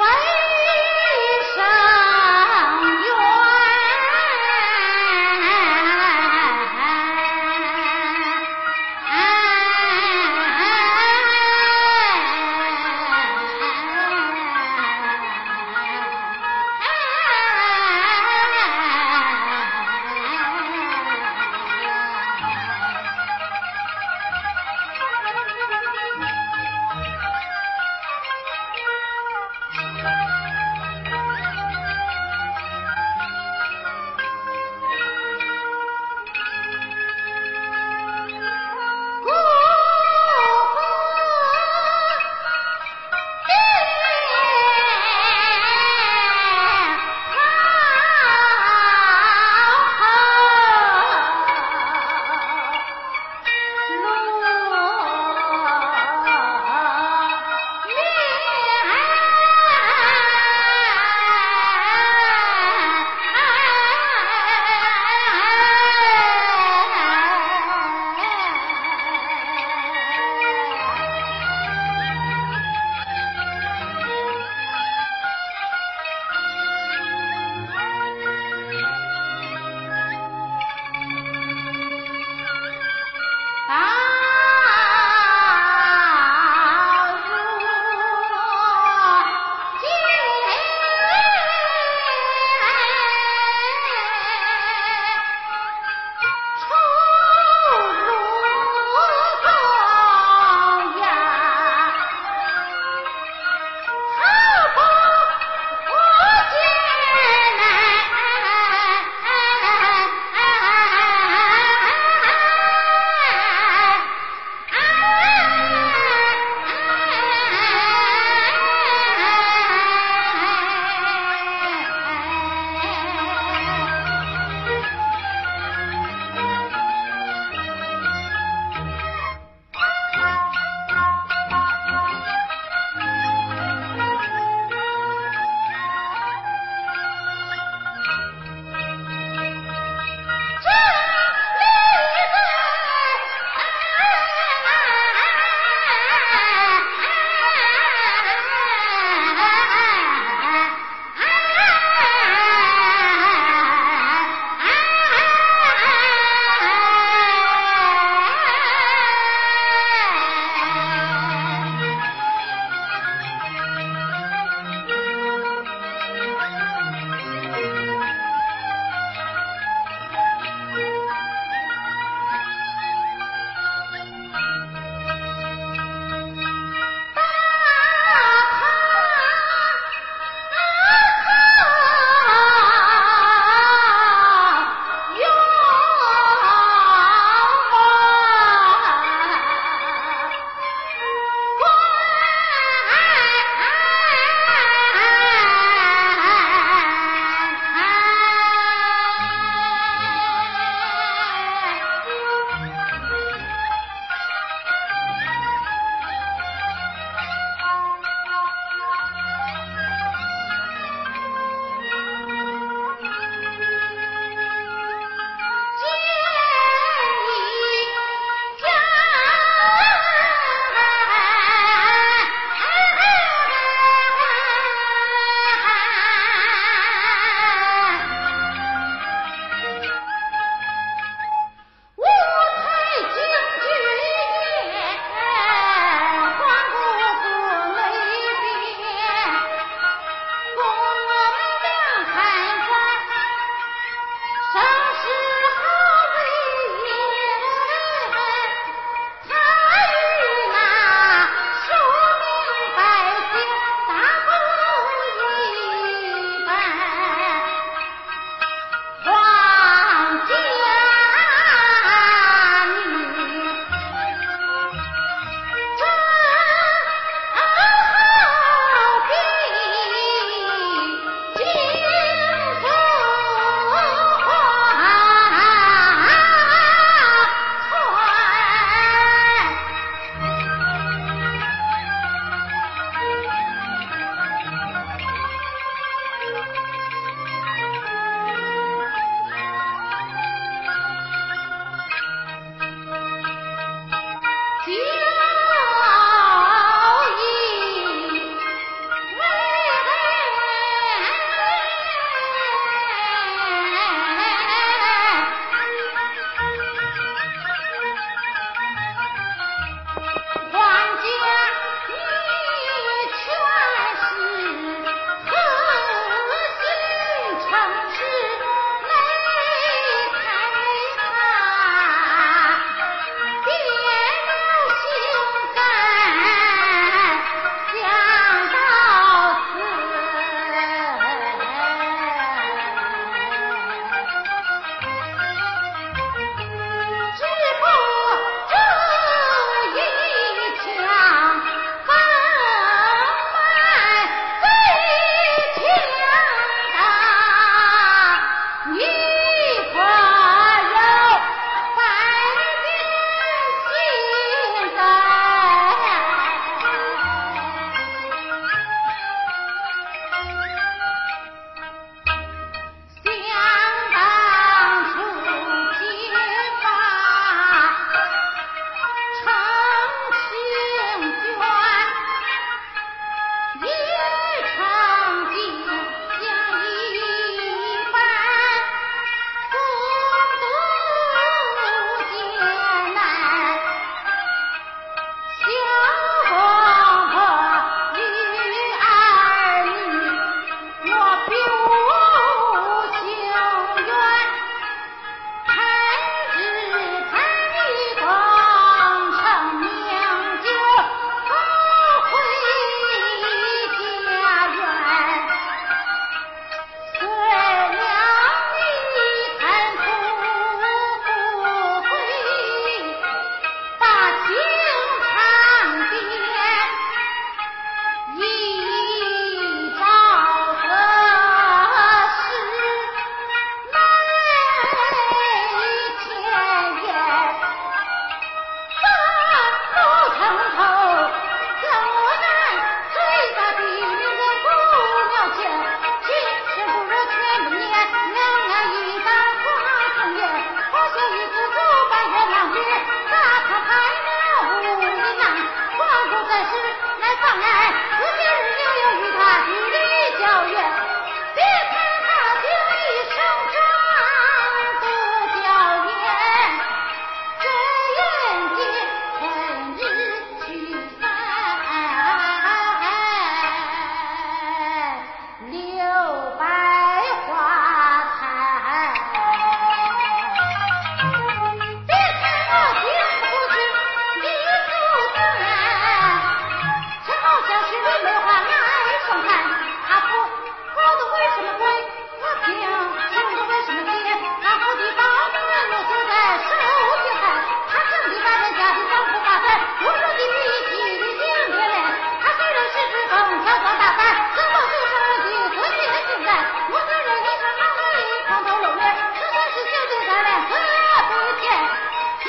Well,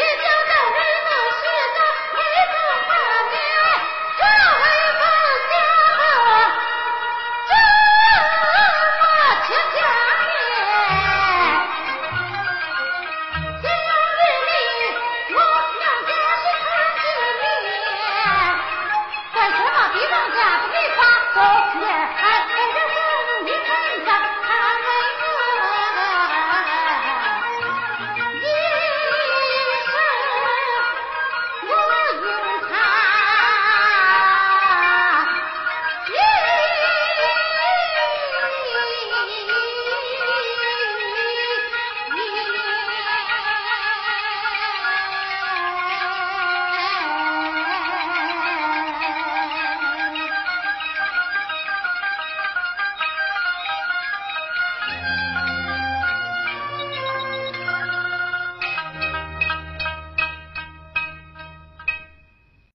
Yes,